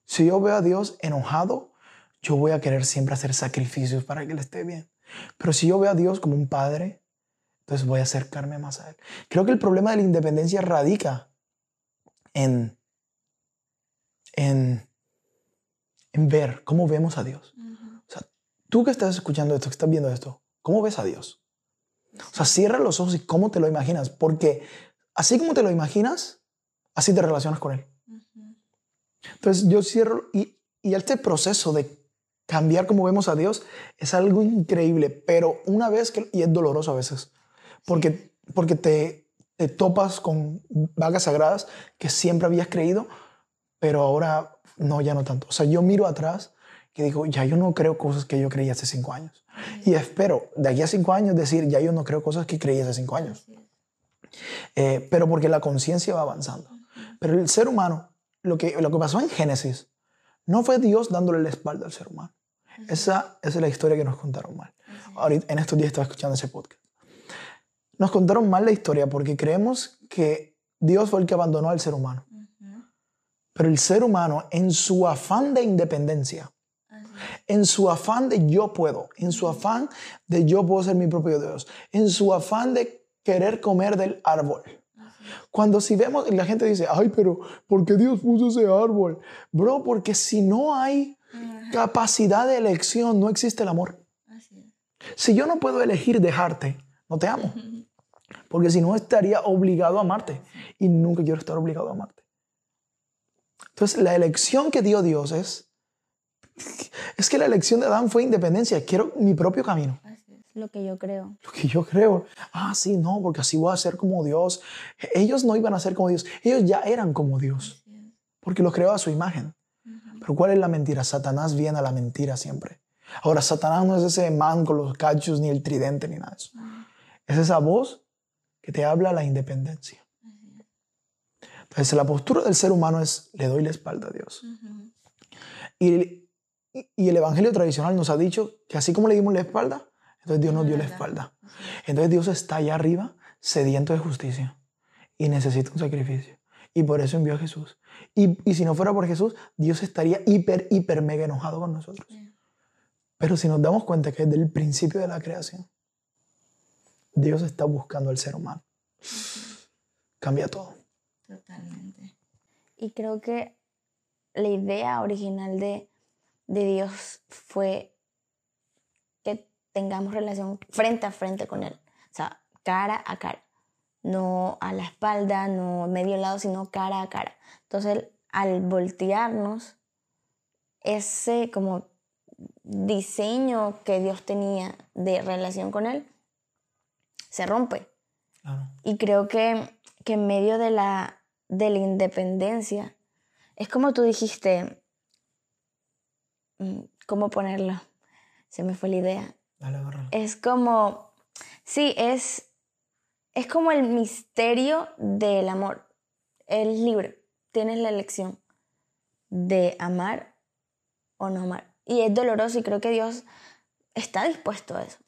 Si yo veo a Dios enojado, yo voy a querer siempre hacer sacrificios para que Él esté bien. Pero si yo veo a Dios como un padre, entonces voy a acercarme más a Él. Creo que el problema de la independencia radica en, en en ver cómo vemos a Dios. O sea, tú que estás escuchando esto, que estás viendo esto, ¿cómo ves a Dios? O sea, cierra los ojos y cómo te lo imaginas, porque así como te lo imaginas, así te relacionas con Él. Entonces yo cierro y, y este proceso de cambiar cómo vemos a Dios es algo increíble, pero una vez que, y es doloroso a veces, porque, porque te, te topas con vagas sagradas que siempre habías creído, pero ahora no, ya no tanto. O sea, yo miro atrás y digo, ya yo no creo cosas que yo creía hace cinco años. Y espero de aquí a cinco años decir, ya yo no creo cosas que creí hace cinco años. Eh, pero porque la conciencia va avanzando. Pero el ser humano, lo que, lo que pasó en Génesis, no fue Dios dándole la espalda al ser humano. Esa, esa es la historia que nos contaron mal. Ahorita, en estos días estaba escuchando ese podcast. Nos contaron mal la historia porque creemos que Dios fue el que abandonó al ser humano. Pero el ser humano, en su afán de independencia, en su afán de yo puedo, en su afán de yo puedo ser mi propio Dios, en su afán de querer comer del árbol. Cuando si vemos, la gente dice, ay, pero ¿por qué Dios puso ese árbol? Bro, porque si no hay capacidad de elección, no existe el amor. Si yo no puedo elegir dejarte, no te amo. (laughs) Porque si no, estaría obligado a amarte. Y nunca quiero estar obligado a amarte. Entonces, la elección que dio Dios es, (laughs) es que la elección de Adán fue independencia. Quiero mi propio camino. Lo que yo creo. Lo que yo creo. Ah, sí, no, porque así voy a ser como Dios. Ellos no iban a ser como Dios. Ellos ya eran como Dios. Porque los creó a su imagen. Pero ¿cuál es la mentira? Satanás viene a la mentira siempre. Ahora, Satanás no es ese man con los cachos, ni el tridente, ni nada de eso. Es esa voz que te habla la independencia. Entonces la postura del ser humano es, le doy la espalda a Dios. y, y, el Evangelio tradicional nos ha dicho que así como le dimos la espalda, entonces Dios nos dio la espalda. Entonces Dios está allá arriba, sediento de justicia, y necesita un sacrificio. Y por eso envió a Jesús. Y, y si no fuera por Jesús, Dios estaría hiper, hiper, mega enojado con nosotros. Pero si nos damos cuenta que desde el principio de la creación, Dios está buscando al ser humano. Cambia todo. Totalmente. Y creo que la idea original de, de Dios fue que tengamos relación frente a frente con Él. O sea, cara a cara. No a la espalda, no medio lado, sino cara a cara. Entonces, al voltearnos, ese como diseño que Dios tenía de relación con Él se rompe. Y creo que, que en medio de la, de la independencia. Es como tú dijiste, mm, ¿cómo ponerlo? Se me fue la idea. es como, sí, es, es como el misterio del amor. Es libre, tienes la elección de amar o no amar. Y es doloroso y creo que Dios está dispuesto a eso.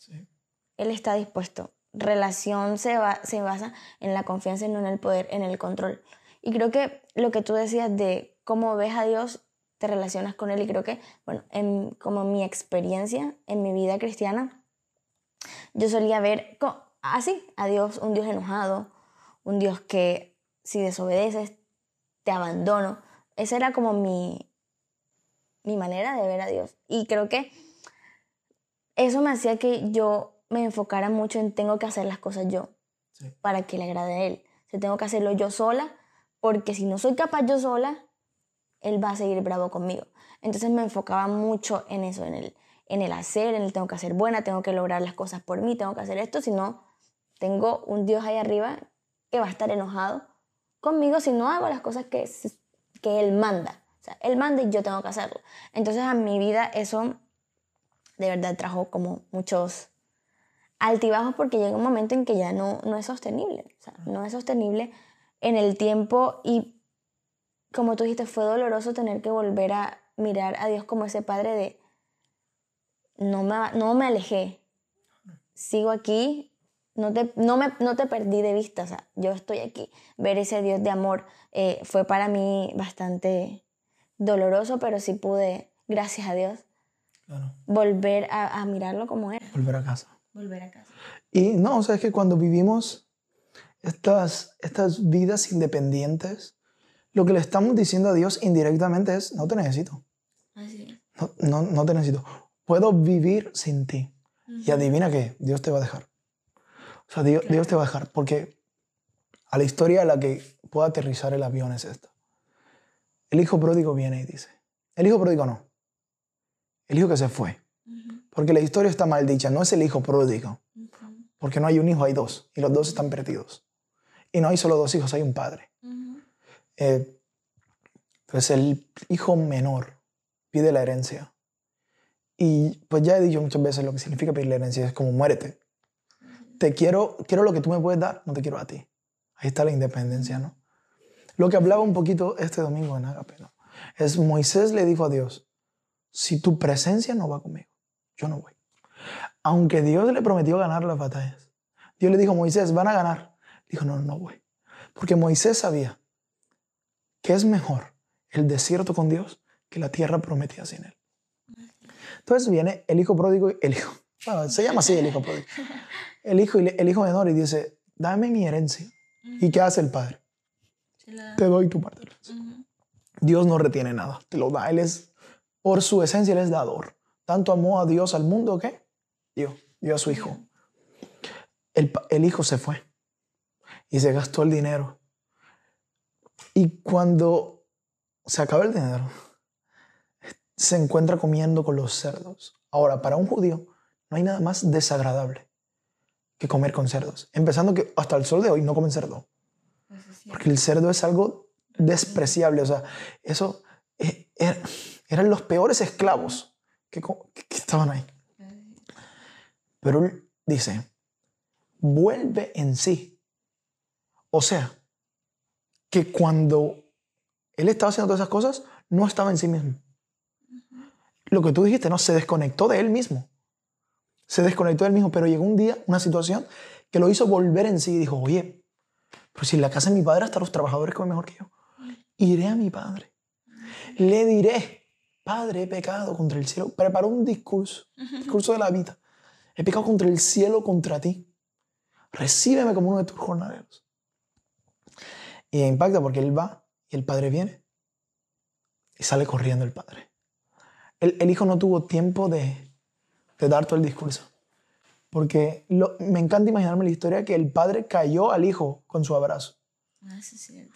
Él está dispuesto. Relación se, va, se basa en la confianza y no en el poder, en el control. Y creo que lo que tú decías de cómo ves a Dios, te relacionas con Él y creo que, bueno, en, como mi experiencia en mi vida cristiana, yo solía ver así a Dios, un Dios enojado, un Dios que si desobedeces, te abandono. Esa era como mi, mi manera de ver a Dios. Y creo que eso me hacía que yo me enfocara mucho en tengo que hacer las cosas yo para que le agrade a Él. si tengo que hacerlo yo sola, porque si no soy capaz yo sola, él va a seguir bravo conmigo. Entonces me enfocaba mucho en eso, en el, en el hacer, en el tengo que hacer buena, tengo que lograr las cosas por mí, tengo que hacer esto, si no, tengo un Dios ahí arriba que va a estar enojado conmigo si no hago las cosas que, que Él manda. O sea, Él manda y yo tengo que hacerlo. Entonces a mi vida eso de verdad trajo como muchos altibajos porque llega un momento en que ya no, no es sostenible. O sea, no es sostenible en el tiempo y como tú dijiste, fue doloroso tener que volver a mirar a Dios como ese padre de no me, no me alejé, sigo aquí, no te, no, me, no te perdí de vista, o sea, yo estoy aquí. Ver ese Dios de amor eh, fue para mí bastante doloroso, pero sí pude, gracias a Dios, volver a, a, mirarlo como era. Volver a casa. Volver a casa. Y no, o sea, es que cuando vivimos estas, estas vidas independientes, lo que le estamos diciendo a Dios indirectamente es, no te necesito. Así no, no, no, te necesito. Puedo vivir sin ti. Y adivina qué, Dios te va a dejar. O sea, Dios, Dios, te va a dejar. Porque a la historia a la que puedo aterrizar el avión es esta. El hijo pródigo viene y dice, el hijo pródigo no, el hijo que se fue. Porque la historia está mal dicha, no es el hijo pródigo. Porque no hay un hijo, hay dos. Y los dos están perdidos. Y no hay solo dos hijos, hay un padre. Eh, pues el hijo menor pide la herencia. Y pues ya he dicho muchas veces lo que significa pedir la herencia. Es como muérete. Te quiero, quiero lo que tú me puedes dar, no te quiero a ti. Ahí está la independencia, ¿no? Lo que hablaba un poquito este domingo en Agape, ¿no? Es Moisés le dijo a Dios, si tu presencia no va conmigo, yo no voy. Aunque Dios le prometió ganar las batallas. Dios le dijo, Moisés, van a ganar. Dijo, no, no voy. Porque Moisés sabía que es mejor el desierto con Dios que la tierra prometida sin Él. Entonces viene el hijo pródigo, el hijo, se llama así el hijo pródigo, el hijo, el hijo menor y dice, dame mi herencia. ¿Y qué hace el padre? Te doy tu parte. Dios no retiene nada, te lo da. Él es, por su esencia, Él es dador. Tanto amó a Dios al mundo que dio, dio a su hijo. El, el hijo se fue y se gastó el dinero. Y cuando se acaba el dinero, se encuentra comiendo con los cerdos. Ahora, para un judío no hay nada más desagradable que comer con cerdos. Empezando que hasta el sol de hoy no comen cerdo. Porque el cerdo es algo despreciable. O sea, eso eh, er, eran los peores esclavos que, que estaban ahí. Pero él dice, vuelve en sí o sea, que cuando él estaba haciendo todas esas cosas, no estaba en sí mismo. Lo que tú dijiste, no, se desconectó de él mismo. Se desconectó de él mismo, pero llegó un día, una situación que lo hizo volver en sí y dijo, oye, pues si en la casa de mi padre hasta los trabajadores comen mejor que yo, iré a mi padre. Le diré, Padre, he pecado contra el cielo. Preparó un discurso, discurso de la vida. He pecado contra el cielo, contra ti. Recíbeme como uno de tus jornaleros. Y impacta porque él va y el padre viene y sale corriendo el padre. El, hijo no tuvo tiempo de, dar todo el discurso. Porque me encanta imaginarme la historia que el padre cayó al hijo con su abrazo. Ah, sí, cierto.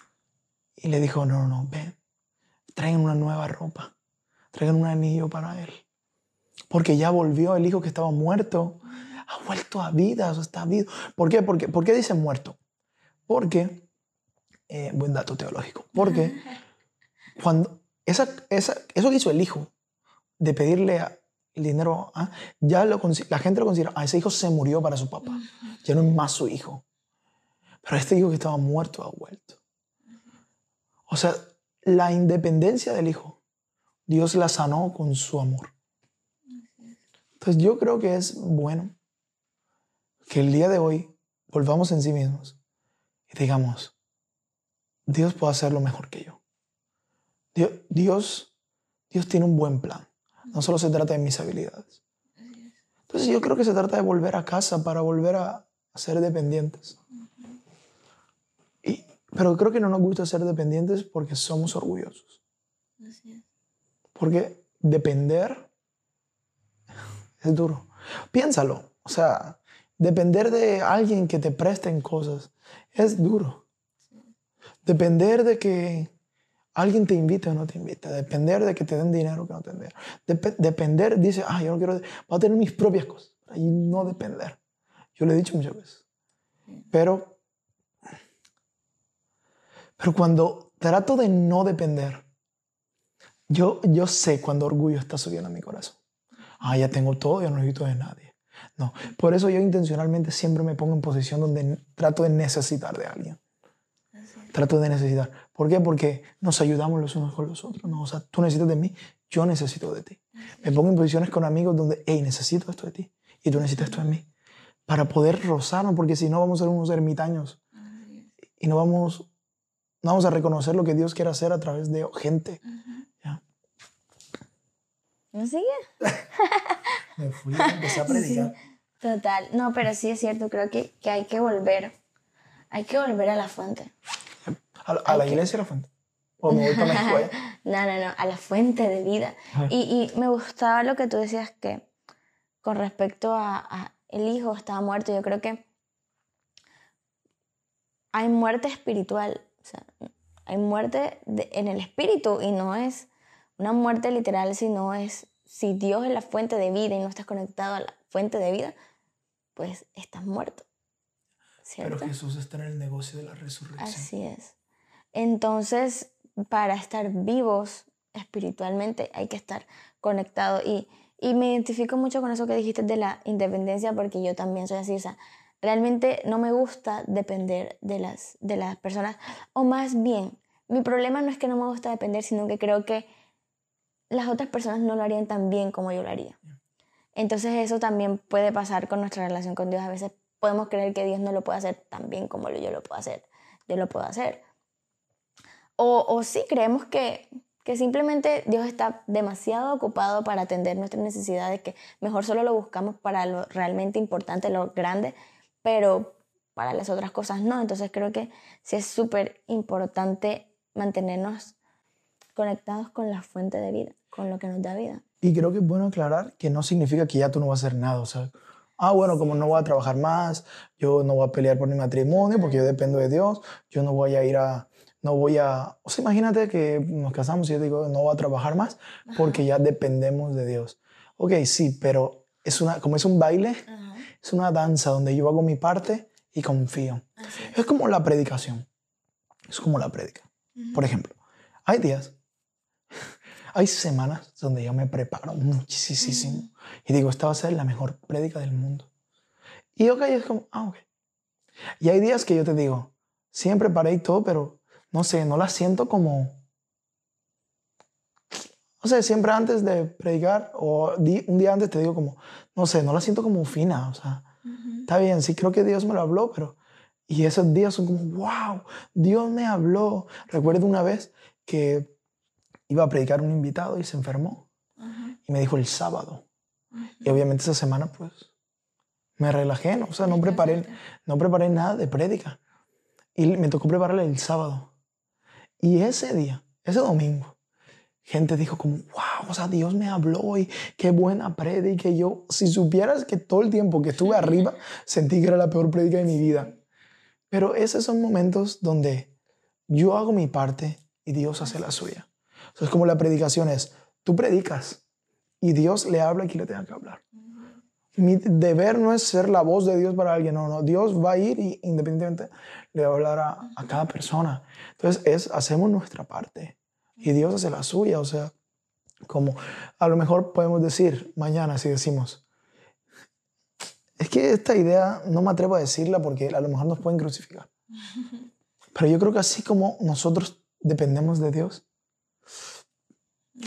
Y le dijo, no, no, no, ven, traigan una nueva ropa, traigan un anillo para él. Porque ya volvió el hijo que estaba muerto, ha vuelto a vida, está vivo. ¿Por qué? ¿Por qué dice muerto? Porque eh, buen dato teológico. Porque (laughs) cuando esa, esa, eso que hizo el hijo de pedirle el dinero, ¿ah? ya lo, la gente lo considera, ah, ese hijo se murió para su papá, ya no es más su hijo. Pero este hijo que estaba muerto ha vuelto. O sea, la independencia del hijo, Dios la sanó con su amor. Entonces yo creo que es bueno que el día de hoy volvamos en sí mismos y digamos, Dios puede hacerlo mejor que yo. Dios, Dios tiene un buen plan. No solo se trata de mis habilidades. Entonces yo creo que se trata de volver a casa para volver a, ser dependientes. Y, pero creo que no nos gusta ser dependientes porque somos orgullosos. Porque depender es duro. Piénsalo. O sea, depender de alguien que te presten cosas es duro. Depender de que alguien te invite o no te invite. Depender de que te den dinero o que no te den dinero. Dep- depender, dice, ah, yo no quiero, voy a tener mis propias cosas. Y no depender. Yo lo he dicho muchas veces. Pero, pero cuando trato de no depender, yo, yo sé cuando orgullo está subiendo a mi corazón. Ah, ya tengo todo, ya no necesito de nadie. No, por eso yo intencionalmente siempre me pongo en posición donde trato de necesitar de alguien. Trato de necesitar. ¿Por qué? Porque nos ayudamos los unos con los otros. ¿no? O sea, tú necesitas de mí, yo necesito de ti. Me pongo en posiciones con amigos donde, hey, necesito esto de ti y tú necesitas esto de mí. Para poder rozarnos, porque si no vamos a ser unos ermitaños y no vamos, no vamos a reconocer lo que Dios quiere hacer a través de gente. ¿ya? ¿No sigue? (laughs) Me fui, empecé a predicar. Total. No, pero sí es cierto. Creo que, que hay que volver. Hay que volver a la fuente. A, la- a la iglesia la fuente. O me voy para la escuela. (laughs) No, no, no. A la fuente de vida. Y, y me gustaba lo que tú decías que con respecto a, a el hijo estaba muerto. Yo creo que hay muerte espiritual. O sea, hay muerte de- en el espíritu y no es una muerte literal, sino es si Dios es la fuente de vida y no estás conectado a la fuente de vida, pues estás muerto. Pero ¿Cierto? Jesús está en el negocio de la resurrección. Así es. Entonces, para estar vivos espiritualmente hay que estar conectados. Y, y me identifico mucho con eso que dijiste de la independencia, porque yo también soy así. O sea, realmente no me gusta depender de las, de las personas. O más bien, mi problema no es que no me gusta depender, sino que creo que las otras personas no lo harían tan bien como yo lo haría. Entonces eso también puede pasar con nuestra relación con Dios. A veces podemos creer que Dios no lo puede hacer tan bien como yo lo puedo hacer. Yo lo puedo hacer. O, o sí, creemos que, que simplemente Dios está demasiado ocupado para atender nuestras necesidades, que mejor solo lo buscamos para lo realmente importante, lo grande, pero para las otras cosas no. Entonces creo que sí es súper importante mantenernos conectados con la fuente de vida, con lo que nos da vida. Y creo que es bueno aclarar que no significa que ya tú no vas a hacer nada. O sea, ah, bueno, como no voy a trabajar más, yo no voy a pelear por mi matrimonio porque yo dependo de Dios, yo no voy a ir a, no voy a, o sea, imagínate que nos casamos y yo digo, no voy a trabajar más porque ya dependemos de Dios. Ok, sí, pero es una, como es un baile, es una danza donde yo hago mi parte y confío. Es como la predicación. Es como la predica. Por ejemplo, hay días, hay semanas donde yo me preparo muchísimo y digo, esta va a ser la mejor prédica del mundo. Y ok, es como, ah, ok. Y hay días que yo te digo, siempre paré y todo, pero no sé, no la siento como... O sea, siempre antes de predicar o di- un día antes te digo como, no sé, no la siento como fina, o sea, está bien, sí creo que Dios me lo habló, pero... Y esos días son como, wow, Dios me habló. Recuerdo una vez que iba a predicar un invitado y se enfermó. Y me dijo el sábado. Y obviamente esa semana, pues, me relajé, ¿no? O sea, no preparé, no preparé nada de prédica. Y me tocó prepararle el sábado. Y ese día, ese domingo, gente dijo como, wow, o sea, Dios me habló y qué buena prédica. Y yo, si supieras que todo el tiempo que estuve arriba, sentí que era la peor prédica de mi vida. Pero esos son momentos donde yo hago mi parte y Dios hace la suya. O sea, es como la predicación es, tú predicas y Dios le habla a quien le tenga que hablar. Mi deber no es ser la voz de Dios para alguien, no, no. Dios va a ir y independientemente le va a hablar a, a cada persona. Entonces, es, hacemos nuestra parte y Dios hace la suya. O sea, como a lo mejor podemos decir mañana, si decimos, es que esta idea no me atrevo a decirla porque a lo mejor nos pueden crucificar. (laughs) Pero yo creo que así como nosotros dependemos de Dios,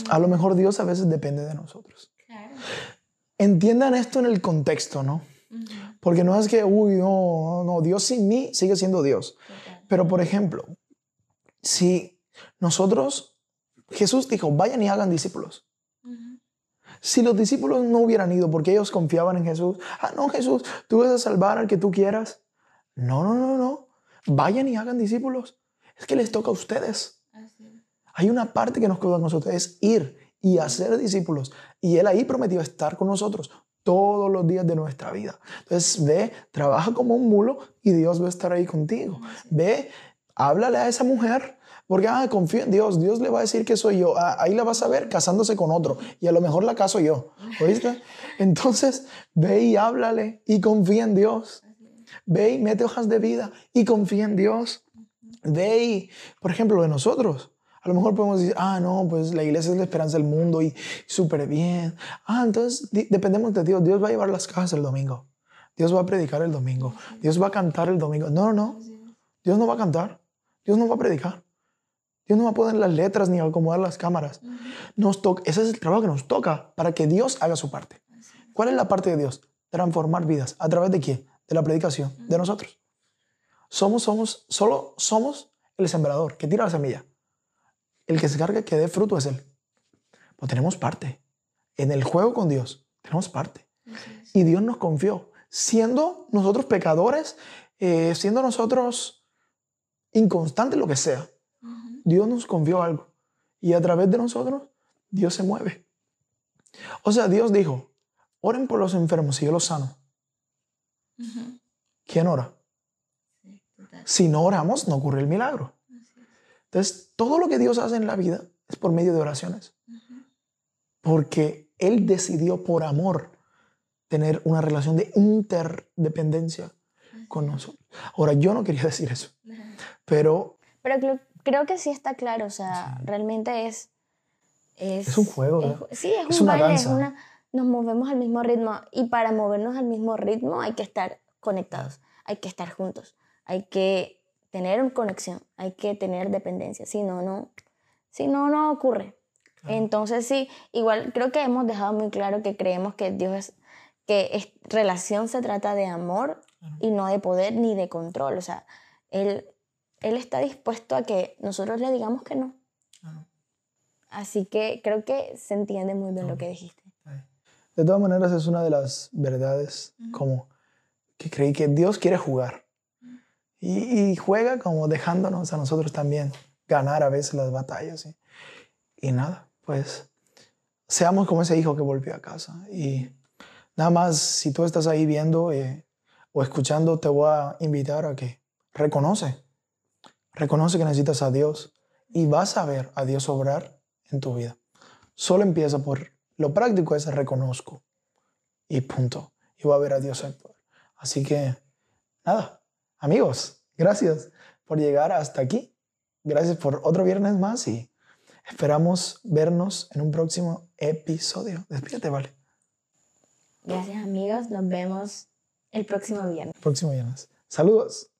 a lo mejor Dios a veces depende de nosotros. Claro. Entiendan esto en el contexto, ¿no? Porque no es que, uy, no, no, Dios sin mí sigue siendo Dios. Pero, por ejemplo, si nosotros, Jesús dijo, vayan y hagan discípulos. Si los discípulos no hubieran ido porque ellos confiaban en Jesús, ah, no, Jesús, tú vas a salvar al que tú quieras. No, no, no, no. Vayan y hagan discípulos. Es que les toca a ustedes. Hay una parte que nos queda a nosotros, es ir y hacer discípulos. Y Él ahí prometió estar con nosotros todos los días de nuestra vida. Entonces, ve, trabaja como un mulo y Dios va a estar ahí contigo. Ve, háblale a esa mujer, porque, ah, confío en Dios, Dios le va a decir que soy yo. Ah, ahí la vas a ver casándose con otro y a lo mejor la caso yo, ¿oíste? (laughs) Entonces, ve y háblale y confía en Dios. Ve y mete hojas de vida y confía en Dios. Ve y, por ejemplo, de nosotros. A lo mejor podemos decir, ah, no, pues la iglesia es la esperanza del mundo y súper bien. Ah, entonces dependemos de Dios. Dios va a llevar las cajas el domingo. Dios va a predicar el domingo. Dios va a cantar el domingo. No, no, no. Dios no va a cantar. Dios no va a predicar. Dios no va a poner las letras ni acomodar las cámaras. Nos toca, ese es el trabajo que nos toca para que Dios haga su parte. ¿Cuál es la parte de Dios? Transformar vidas. ¿A través de quién? De la predicación, de nosotros. Somos, somos, solo somos el sembrador que tira la semilla. El que se carga que dé fruto es Él. Pues tenemos parte. En el juego con Dios tenemos parte. Y Dios nos confió siendo nosotros pecadores, eh, siendo nosotros inconstantes, lo que sea, Dios nos confió algo. Y a través de nosotros, Dios se mueve. O sea, Dios dijo, oren por los enfermos y yo los sano. ¿Quién ora? si no oramos, no ocurre el milagro. Entonces, todo lo que Dios hace en la vida es por medio de oraciones. Porque Él decidió por amor tener una relación de interdependencia con nosotros. Ahora, yo no quería (laughs) decir eso, pero... Pero creo, que sí está claro, o sea, realmente es... Es, un juego, sí, es, un una baile, danza. nos movemos al mismo ritmo y para movernos al mismo ritmo hay que estar conectados, hay que estar juntos, hay que tener conexión, hay que tener dependencia, si no, no, si no, no ocurre. Entonces sí, igual creo que hemos dejado muy claro que creemos que Dios es que es, relación se trata de amor y no de poder ni de control. O sea, él, él está dispuesto a que nosotros le digamos que no. Así que creo que se entiende muy bien lo que dijiste. De todas maneras, es una de las verdades como que creí que Dios quiere jugar. Y, juega como dejándonos a nosotros también ganar a veces las batallas. Y, y nada, pues seamos como ese hijo que volvió a casa. Y Nada más, si tú estás ahí viendo eh, o escuchando, te voy a invitar a que reconoce, reconoce que necesitas a Dios y vas a ver a Dios obrar en tu vida. Solo empieza por lo práctico es reconozco y punto. Y va a ver a Dios actuar. Así que, nada, amigos, gracias por llegar hasta aquí. Gracias por otro viernes más y esperamos vernos en un próximo episodio. Despídete, vale. Gracias amigos, nos vemos el próximo viernes. próximo viernes. Saludos.